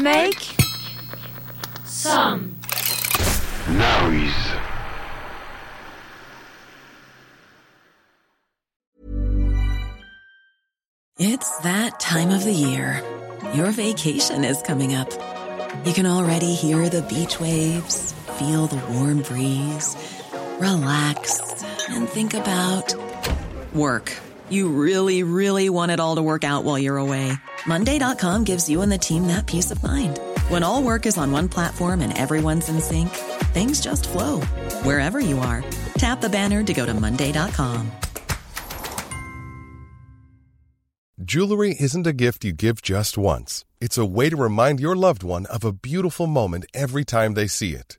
Make some noise. It's that time of the year. Your vacation is coming up. You can already hear the beach waves, feel the warm breeze, relax, and think about work. You really, really want it all to work out while you're away. Monday.com gives you and the team that peace of mind. When all work is on one platform and everyone's in sync, things just flow wherever you are. Tap the banner to go to Monday.com. Jewelry isn't a gift you give just once, it's a way to remind your loved one of a beautiful moment every time they see it.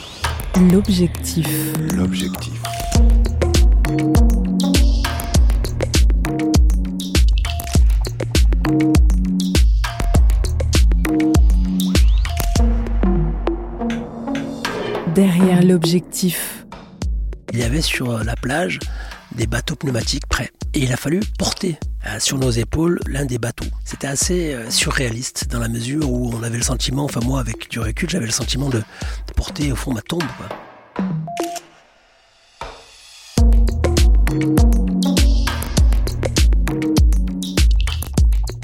l'objectif. l'objectif. Derrière l'objectif. il y avait sur la plage des bateaux pneumatiques prêts. Et il a fallu porter sur nos épaules l'un des bateaux. C'était assez euh, surréaliste dans la mesure où on avait le sentiment, enfin moi avec du recul, j'avais le sentiment de, porter au fond ma tombe.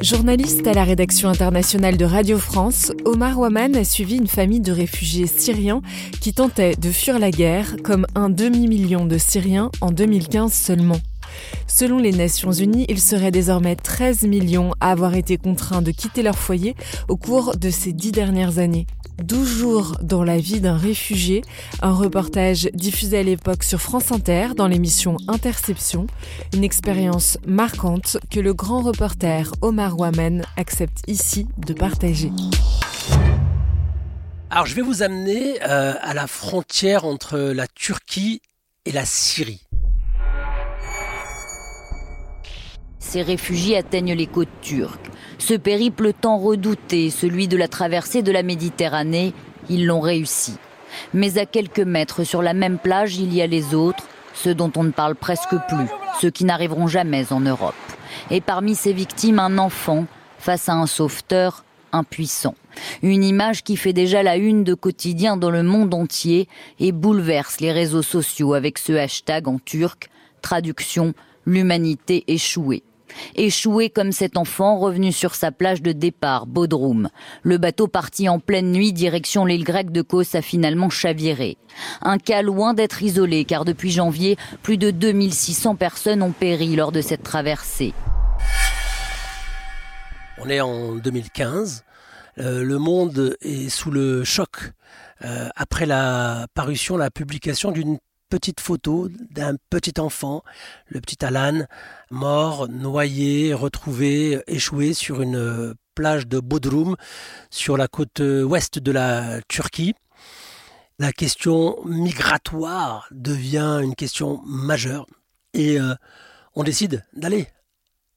Journaliste à la rédaction internationale de Radio France, Omar Waman a suivi une famille de réfugiés syriens qui tentaient de fuir la guerre, comme un demi-million de Syriens en 2015 seulement. Selon les Nations Unies, il serait désormais 13 millions à avoir été contraints de quitter leur foyer au cours de ces dix dernières années. 12 jours dans la vie d'un réfugié, un reportage diffusé à l'époque sur France Inter dans l'émission Interception, une expérience marquante que le grand reporter Omar Waman accepte ici de partager. Alors je vais vous amener euh, à la frontière entre la Turquie et la Syrie. Ces réfugiés atteignent les côtes turques. Ce périple tant redouté, celui de la traversée de la Méditerranée, ils l'ont réussi. Mais à quelques mètres sur la même plage, il y a les autres, ceux dont on ne parle presque plus, ceux qui n'arriveront jamais en Europe. Et parmi ces victimes, un enfant face à un sauveteur impuissant. Une image qui fait déjà la une de quotidien dans le monde entier et bouleverse les réseaux sociaux avec ce hashtag en turc, traduction l'humanité échouée. Échoué comme cet enfant revenu sur sa plage de départ, Bodrum. Le bateau parti en pleine nuit direction l'île grecque de Kos a finalement chaviré. Un cas loin d'être isolé car depuis janvier, plus de 2600 personnes ont péri lors de cette traversée. On est en 2015. Euh, le monde est sous le choc euh, après la parution, la publication d'une petite photo d'un petit enfant, le petit Alan, mort, noyé, retrouvé, échoué sur une euh, plage de Bodrum, sur la côte euh, ouest de la Turquie. La question migratoire devient une question majeure et euh, on décide d'aller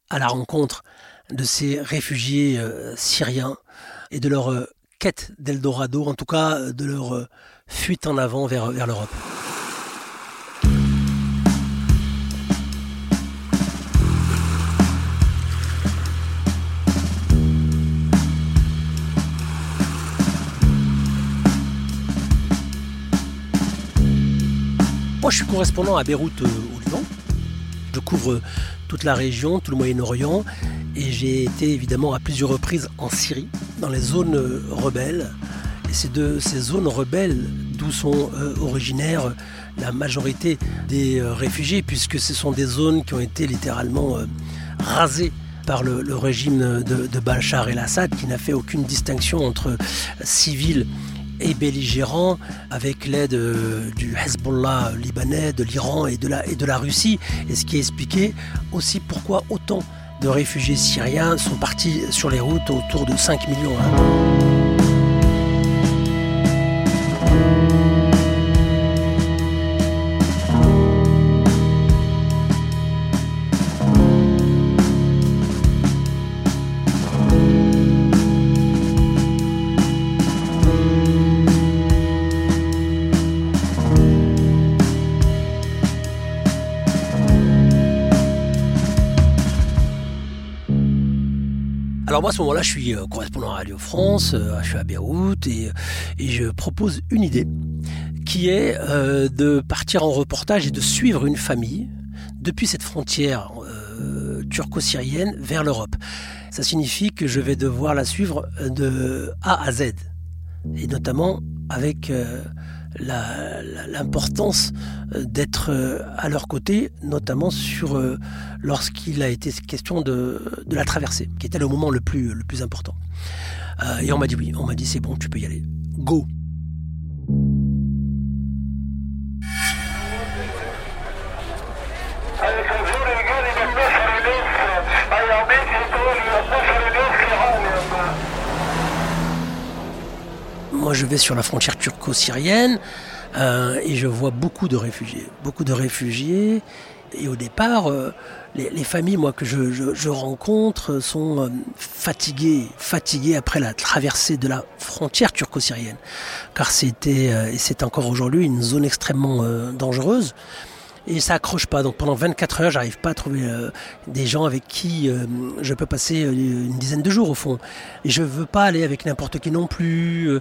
à la rencontre de ces réfugiés syriens et de leur quête d'Eldorado, en tout cas de leur fuite en avant vers l'Europe. Moi, je suis correspondant à Beyrouth euh, au Liban. Je couvre euh, toute la région, tout le Moyen-Orient, et j'ai été évidemment à plusieurs reprises en Syrie, dans les zones euh, rebelles. Et c'est de ces zones rebelles d'où sont originaires la majorité des réfugiés, puisque ce sont des zones qui ont été littéralement rasées par le, le régime de, de Bachar el-Assad, qui n'a fait aucune distinction entre civils et belligérants, avec l'aide euh, du Hezbollah libanais, de l'Iran et, de la- et de la Russie, et ce qui expliquait aussi pourquoi autant de réfugiés syriens sont partis sur les routes autour de 5 millions. Moi à ce moment-là, je suis euh, correspondant à Radio France, euh, je suis à Beyrouth et, et je propose une idée qui est euh, de partir en reportage et de suivre une famille depuis cette frontière euh, turco-syrienne vers l'Europe. Ça signifie que je vais devoir la suivre de A à Z et notamment avec euh, l'importance euh, d'être euh, à leur côté, notamment sur euh, lorsqu'il a été question de, la traversée, qui était le moment le plus, le plus important. Et on m'a dit oui, on m'a dit c'est bon, tu peux y aller. Go Moi, je vais sur la frontière turco-syrienne euh, et je vois beaucoup de réfugiés. Beaucoup de réfugiés. Et au départ, euh, les, les familles moi, que je, je- je rencontre sont euh, fatiguées, fatiguées après la traversée de la frontière turco-syrienne. Car c'était, euh, et c'est encore aujourd'hui, une zone extrêmement euh, dangereuse. Et ça accroche pas. Donc pendant 24 heures, j'arrive pas à trouver euh, des gens avec qui euh, je peux passer euh, une dizaine de jours au fond. Et je veux pas aller avec n'importe qui non plus.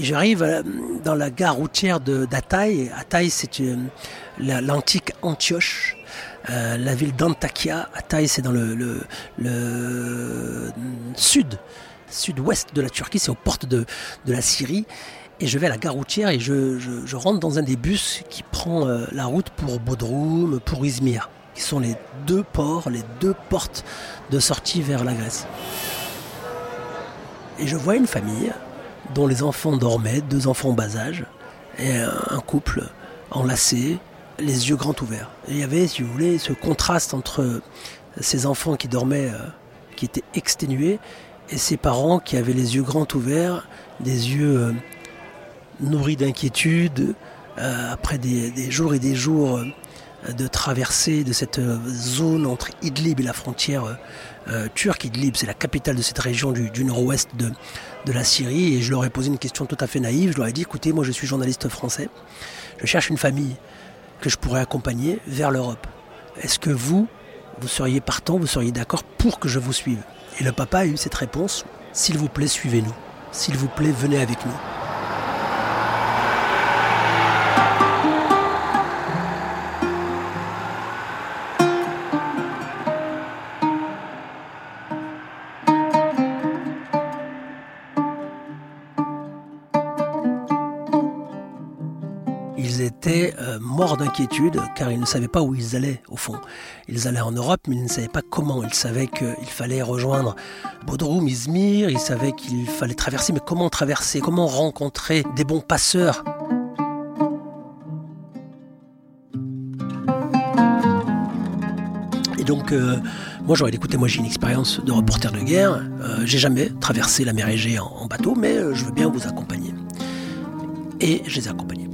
J'arrive dans la gare routière d'Ataï. Ataï, c'est la- l'antique Antioche. La ville d'Antakya, Ataï, c'est dans le, sud, sud-ouest de la Turquie, c'est aux portes de la Syrie. Et je vais à la gare routière et je, rentre dans un des bus qui prend euh, la route pour Bodrum, pour Izmir, qui sont les deux ports, les deux portes de sortie vers la Grèce. Et je vois une famille dont les enfants dormaient, deux enfants en bas âge, et un un couple enlacé, les yeux grands ouverts. Et il y avait, si vous voulez, ce contraste entre ces enfants qui dormaient, euh, qui étaient exténués, et ces parents qui avaient les yeux grands ouverts, des yeux euh, nourris d'inquiétude, euh, après des, jours et des jours euh, de traversée de cette euh, zone entre Idlib et la frontière turque. Idlib, c'est la capitale de cette région du, du nord-ouest de, de la Syrie. Et je leur ai posé une question tout à fait naïve. Je leur ai dit, écoutez, moi je suis journaliste français. Je cherche une famille que je pourrais accompagner vers l'Europe. Est-ce que vous, vous seriez partant, vous seriez d'accord pour que je vous suive? Et le papa a eu cette réponse, s'il vous plaît, suivez-nous. S'il vous plaît, venez avec nous. Euh, morts d'inquiétude car ils ne savaient pas où ils allaient au fond. Ils allaient en Europe mais ils ne savaient pas comment. Ils savaient qu'il fallait rejoindre Bodrum, Izmir, ils savaient qu'il fallait traverser, mais comment traverser? Comment rencontrer des bons passeurs? Et donc, euh, moi j'aurais dit, écoutez, moi j'ai une expérience de reporter de guerre, euh, j'ai jamais traversé la mer Égée en, en bateau, mais euh, je veux bien vous accompagner. Et je les ai accompagnés.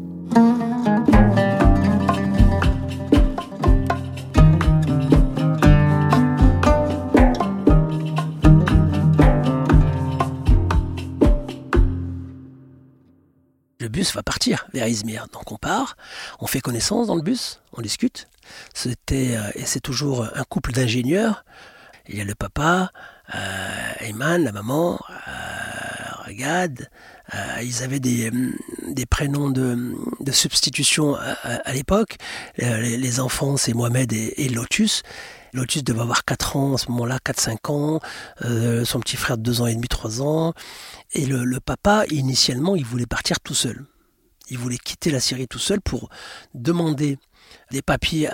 Va partir vers Izmir. Donc on part, on fait connaissance dans le bus, on discute. C'était euh, et c'est toujours un couple d'ingénieurs. Il y a le papa, euh, Ayman, la maman, euh, Gad. Euh, ils avaient des, des prénoms de, de substitution à, l'époque. Euh, les, enfants, c'est Mohamed et, Lotus. Lotus devait avoir 4 ans, à ce moment-là, 4-5 ans. Son petit frère, 2 ans et demi, 3 ans. Et le papa, initialement, il voulait partir tout seul. Il voulait quitter la Syrie tout seul pour demander des papiers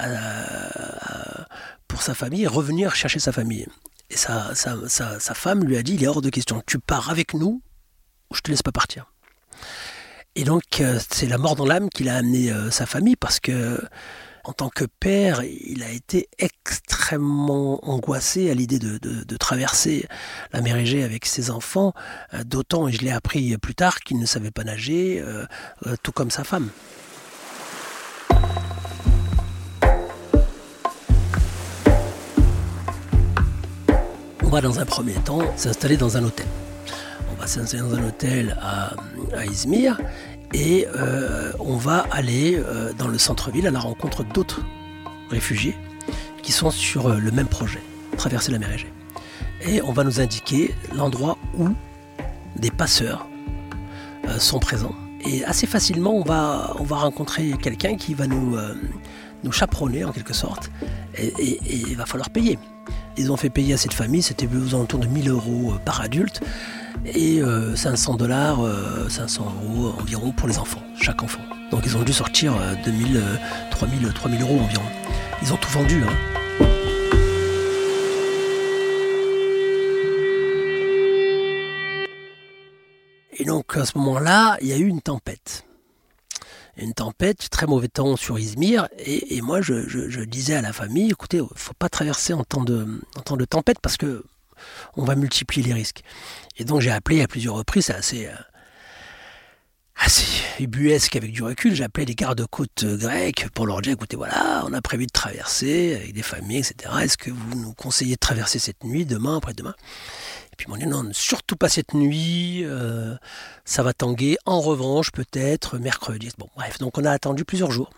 pour sa famille et revenir chercher sa famille. Et sa, sa, sa, sa, femme lui a dit, il est hors de question, tu pars avec nous ou je te laisse pas partir. Et donc euh, c'est la mort dans l'âme qu'il a amené euh, sa famille parce que en tant que père, il a été extrêmement angoissé à l'idée de, traverser la mer Égée avec ses enfants, euh, d'autant, et je l'ai appris plus tard, qu'il ne savait pas nager, euh, euh, tout comme sa femme. On va dans un premier temps s'installer dans un hôtel. On va s'installer dans un hôtel à Izmir et euh, on va aller euh, dans le centre-ville à la rencontre d'autres réfugiés qui sont sur euh, le même projet, traverser la mer Égée. Et on va nous indiquer l'endroit où des passeurs sont présents. Et assez facilement, on va, on va rencontrer quelqu'un qui va nous, nous chaperonner en quelque sorte. Et, il va falloir payer. Ils ont fait payer à cette famille, c'était aux alentours de 1000 euros par adulte et euh, 500 dollars, euh, 500 euros environ pour les enfants, chaque enfant. Donc ils ont dû sortir euh, 2000, 3000, 3000 euros environ. Ils ont tout vendu. Hein. Et donc à ce moment-là, il y a eu une tempête. Une tempête, très mauvais temps sur Izmir, et, moi je, disais à la famille, écoutez, faut pas traverser en temps de tempête parce que on va multiplier les risques. Et donc j'ai appelé à plusieurs reprises, c'est assez, euh, assez ubuesque avec du recul, j'ai appelé les gardes-côtes grecs pour leur dire, écoutez, voilà, on a prévu de traverser avec des familles, etc. Est-ce que vous nous conseillez de traverser cette nuit, demain, après-demain? Et puis ils m'ont dit, non, surtout pas cette nuit, euh, ça va tanguer, en revanche, peut-être mercredi. Bon, bref, donc on a attendu plusieurs jours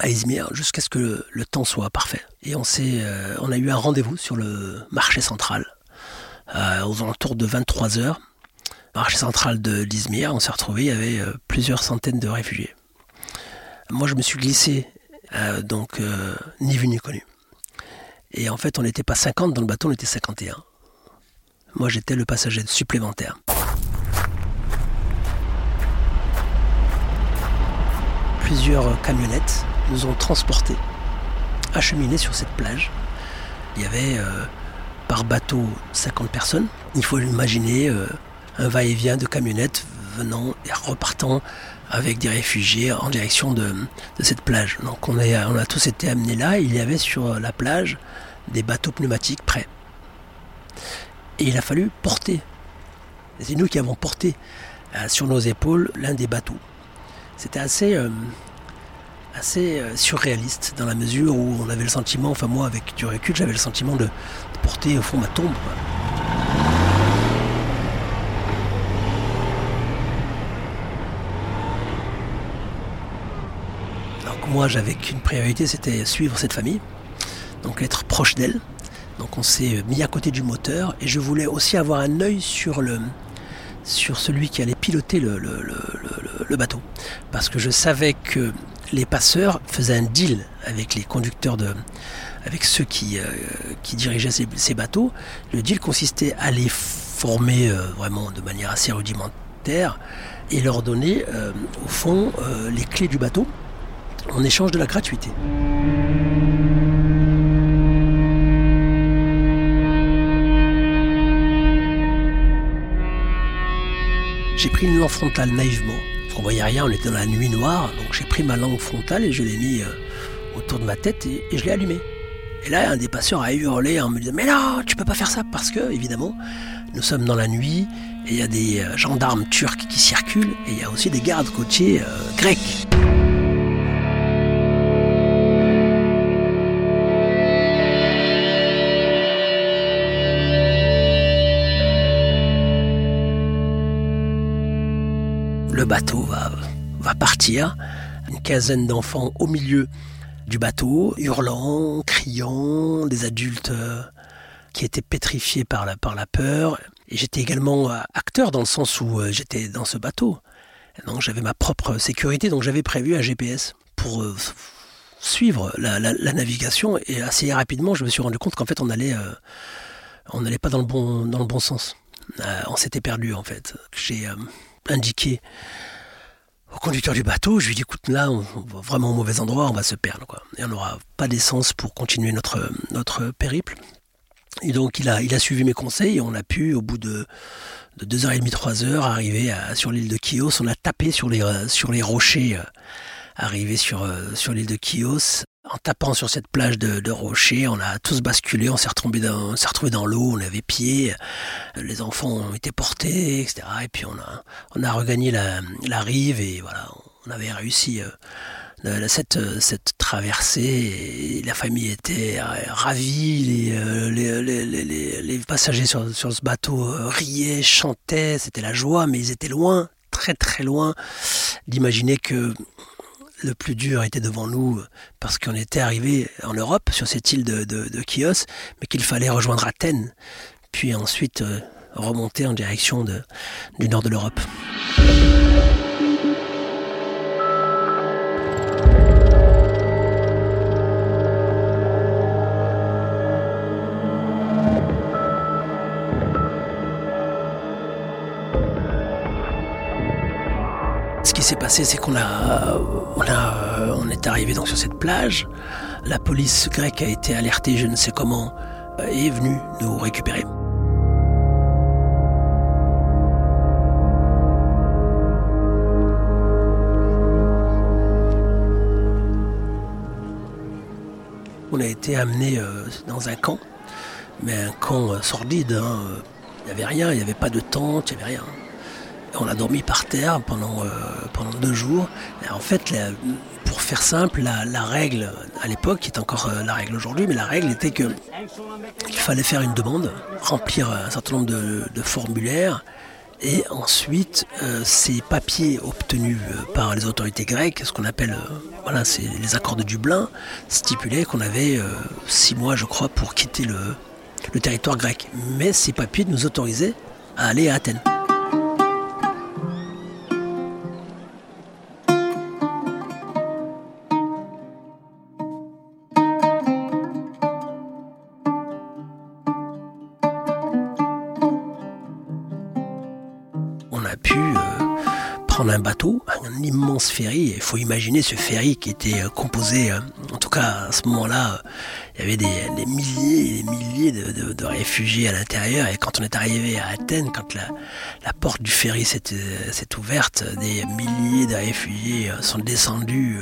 à Izmir jusqu'à ce que le, temps soit parfait. Et on, euh, on a eu un rendez-vous sur le marché central euh, aux alentours de 23 heures. Marché central de l'Izmir, on s'est retrouvé, il y avait euh, plusieurs centaines de réfugiés. Moi, je me suis glissé, donc ni vu ni connu. Et en fait, on n'était pas 50 dans le bateau, on était 51. Moi, j'étais le passager supplémentaire. Plusieurs camionnettes nous ont transportés, acheminés sur cette plage. Il y avait euh, par bateau 50 personnes. Il faut imaginer euh, un va-et-vient de camionnettes venant et repartant avec des réfugiés en direction de, cette plage. Donc on, a tous été amenés là. Il y avait sur la plage des bateaux pneumatiques prêts. Et il a fallu porter. C'est nous qui avons porté euh, sur nos épaules l'un des bateaux. C'était assez assez euh, surréaliste dans la mesure où on avait le sentiment, enfin moi avec du recul, j'avais le sentiment de, de, porter au fond ma tombe. Donc moi j'avais qu'une priorité, c'était suivre cette famille, donc être proche d'elle. Donc on s'est mis à côté du moteur et je voulais aussi avoir un œil sur le, sur celui qui allait piloter le, bateau. Parce que je savais que les passeurs faisaient un deal avec les conducteurs de, avec ceux qui, euh, dirigeaient ces, ces, bateaux. Le deal consistait à les former euh, vraiment de manière assez rudimentaire et leur donner euh, au fond les clés du bateau en échange de la gratuité. J'ai pris une lampe frontale naïvement. On voyait rien, on était dans la nuit noire, donc j'ai pris ma lampe frontale et je l'ai mis euh, autour de ma tête et, et je l'ai allumée. Et là, un des passeurs a hurlé en me disant Mais non, tu peux pas faire ça Parce que, évidemment, nous sommes dans la nuit et il y a des euh, gendarmes turcs qui circulent et il y a aussi des gardes côtiers euh, grecs. Une quinzaine d'enfants au milieu du bateau, hurlant, criant, des adultes qui étaient pétrifiés par la, par la peur. J'étais également euh, acteur dans le sens où euh, j'étais dans ce bateau. Donc j'avais ma propre sécurité, donc j'avais prévu un GPS pour euh, suivre la, navigation. Et assez rapidement, je me suis rendu compte qu'en fait, on allait, on n'allait pas dans le bon, dans le bon sens. on s'était perdu en fait. J'ai indiqué au conducteur du bateau, je lui dit écoute là, on, va vraiment au mauvais endroit, on va se perdre quoi. Et on n'aura pas d'essence pour continuer notre, notre périple. Et donc il a, il a suivi mes conseils et on a pu, au bout de, de 2h30, 3h, arriver sur l'île de Chios. On a tapé sur les, sur les rochers, euh, arrivé sur, euh, sur l'île de Chios. En tapant sur cette plage de, rochers, on a tous basculé, on s'est retrouvé dans, l'eau, on avait pied, les enfants ont été portés, etc. Et puis on a, regagné la, rive et voilà, on avait réussi cette, cette traversée, la famille était ravie, les, les, les, passagers sur, sur, ce bateau riaient, chantaient, c'était la joie, mais ils étaient loin, très très loin d'imaginer que le plus dur était devant nous parce qu'on était arrivé en Europe sur cette île de, Chios, mais qu'il fallait rejoindre Athènes, puis ensuite euh, remonter en direction du nord de l'Europe. S'est passé, c'est qu'on a, on a, on est arrivé donc sur cette plage. La police grecque a été alertée, je ne sais comment, et est venue nous récupérer. On a été amené euh, dans un camp, mais un camp euh, sordide. Hein. Il n'y avait rien, il n'y avait pas de tente, il n'y avait rien. On a dormi par terre pendant, euh, deux jours. en fait, pour faire simple, la, règle à l'époque, qui est encore euh, la règle aujourd'hui, mais la règle était que il fallait faire une demande, remplir un certain nombre de, formulaires, et ensuite euh, ces papiers obtenus par les autorités grecques, ce qu'on appelle les accords de Dublin, stipulaient qu'on avait six mois, je crois, pour quitter le territoire grec. Mais ces papiers nous autorisaient à aller à Athènes. Un bateau, un immense ferry. Il faut imaginer ce ferry qui était euh, composé, euh, en tout cas à ce moment-là, euh, il y avait des, milliers et des milliers de, réfugiés à l'intérieur. Et quand on est arrivé à Athènes, quand la, porte du ferry s'est ouverte, des milliers de réfugiés sont descendus.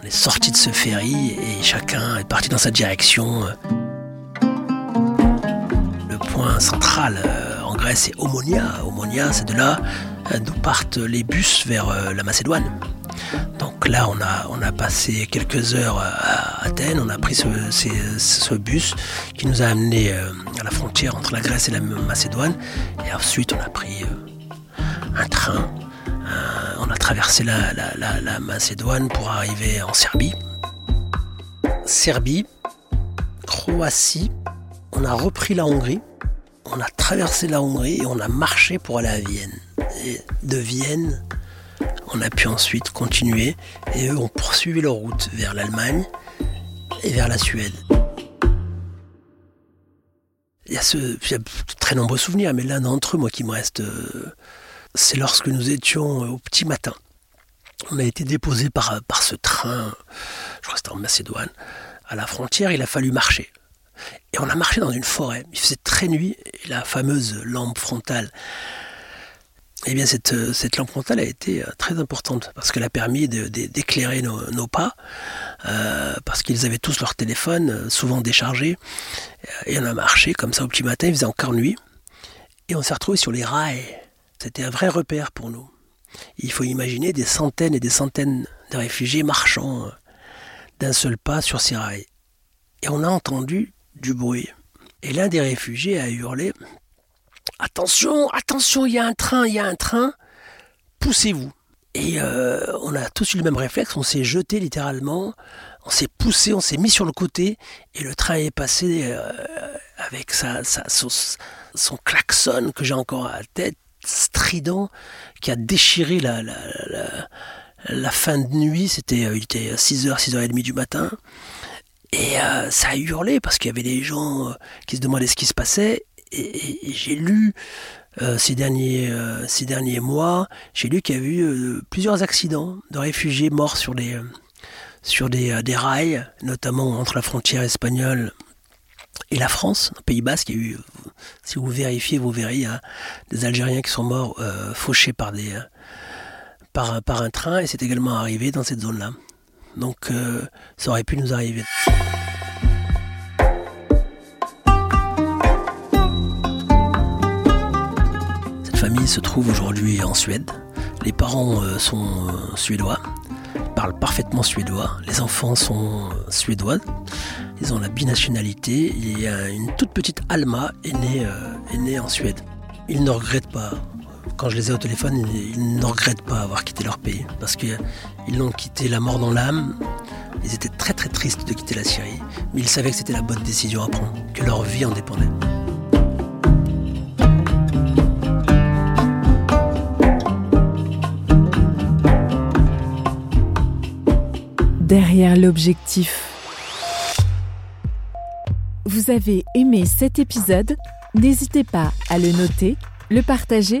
On est sorti de ce ferry et chacun est parti dans sa direction. Le point central en Grèce, c'est Omonia. Omonia, c'est de là d'où partent les bus vers euh, la Macédoine. Donc là, on a, on a passé quelques heures à Athènes, on a pris ce, bus qui nous a amené euh, à la frontière entre la Grèce et la Macédoine. Et ensuite, on a pris euh, un train, on a traversé la, Macédoine pour arriver en Serbie. Serbie, Croatie, on a repris la Hongrie, on a traversé la Hongrie et on a marché pour aller à Vienne de Vienne, on a pu ensuite continuer et eux ont poursuivi leur route vers l'Allemagne et vers la Suède. Il y a, très nombreux souvenirs, mais l'un d'entre eux, moi, qui me reste, euh, c'est lorsque nous étions au petit matin. On a été déposé par, par ce train, je crois que c'était en Macédoine, à la frontière, il a fallu marcher. Et on a marché dans une forêt. Il faisait très nuit, et la fameuse lampe frontale eh bien cette, euh, cette lampe frontale a été euh, très importante parce qu'elle a permis d'éclairer nos, pas, euh, parce qu'ils avaient tous leur téléphone, souvent déchargé, et on a marché comme ça au petit matin, il faisait encore nuit, et on s'est retrouvé sur les rails. C'était un vrai repère pour nous. Il faut imaginer des centaines et des centaines de réfugiés marchant d'un seul pas sur ces rails. Et on a entendu du bruit. Et l'un des réfugiés a hurlé Attention, attention, il y a un train, il y a un train, poussez-vous. Et euh, on a tous eu le même réflexe, on s'est jeté littéralement, on s'est poussé, on s'est mis sur le côté, et le train est passé euh, avec sa, son klaxon que j'ai encore à la tête, strident, qui a déchiré la, la, la, la fin de nuit. C'était, il était 6h, 6h30 du matin. Et ça a hurlé parce qu'il y avait des gens qui se demandaient ce qui se passait. Et, j'ai lu ces, derniers, ces derniers mois, j'ai lu qu'il y a eu plusieurs accidents de réfugiés morts sur des, sur des, des rails, notamment entre la frontière espagnole et la France, au Pays Basque, il y a eu, si vous vérifiez, vous verrez, il y a des Algériens qui sont morts euh, fauchés par, des, euh, par, par, un train, et c'est également arrivé dans cette zone-là. Donc euh, ça aurait pu nous arriver. Cette famille se trouve aujourd'hui en Suède. Les parents sont suédois, parlent parfaitement suédois. Les enfants sont suédois. Ils ont la binationalité. Il y a une toute petite Alma est née, euh, est née en Suède. Ils ne regrettent pas. Quand je les ai au téléphone, ils ne regrettent pas avoir quitté leur pays parce qu'ils l'ont quitté la mort dans l'âme. Ils étaient très très tristes de quitter la Syrie, mais ils savaient que c'était la bonne décision à prendre, que leur vie en dépendait. Derrière l'objectif. Vous avez aimé cet épisode? N'hésitez pas à le noter, le partager,